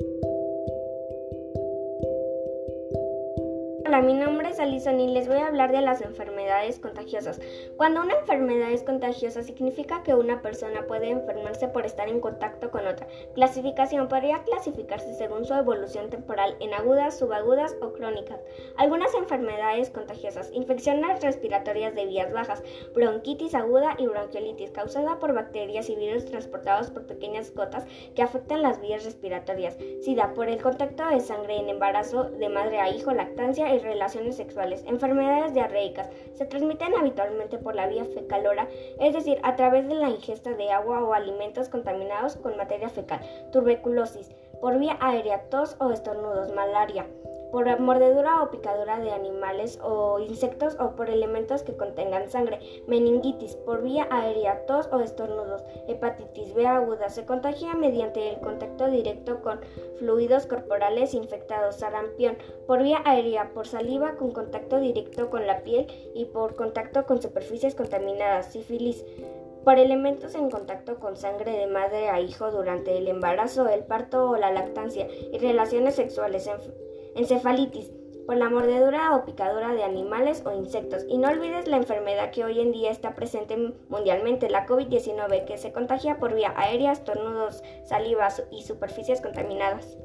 Thank you. Hola, mi nombre es Alison y les voy a hablar de las enfermedades contagiosas. Cuando una enfermedad es contagiosa significa que una persona puede enfermarse por estar en contacto con otra. Clasificación podría clasificarse según su evolución temporal en agudas, subagudas o crónicas. Algunas enfermedades contagiosas, infecciones respiratorias de vías bajas, bronquitis aguda y bronquiolitis causada por bacterias y virus transportados por pequeñas gotas que afectan las vías respiratorias. SIDA por el contacto de sangre en embarazo de madre a hijo, lactancia y relaciones sexuales. Enfermedades diarreicas se transmiten habitualmente por la vía fecalora, es decir, a través de la ingesta de agua o alimentos contaminados con materia fecal. Tuberculosis por vía aérea, tos o estornudos, malaria por mordedura o picadura de animales o insectos o por elementos que contengan sangre, meningitis por vía aérea, tos o estornudos, hepatitis B aguda, se contagia mediante el contacto directo con fluidos corporales infectados, sarampión por vía aérea, por saliva con contacto directo con la piel y por contacto con superficies contaminadas, sífilis por elementos en contacto con sangre de madre a hijo durante el embarazo, el parto o la lactancia y relaciones sexuales encefalitis por la mordedura o picadura de animales o insectos. Y no olvides la enfermedad que hoy en día está presente mundialmente, la COVID-19, que se contagia por vía aérea, estornudos, salivas y superficies contaminadas.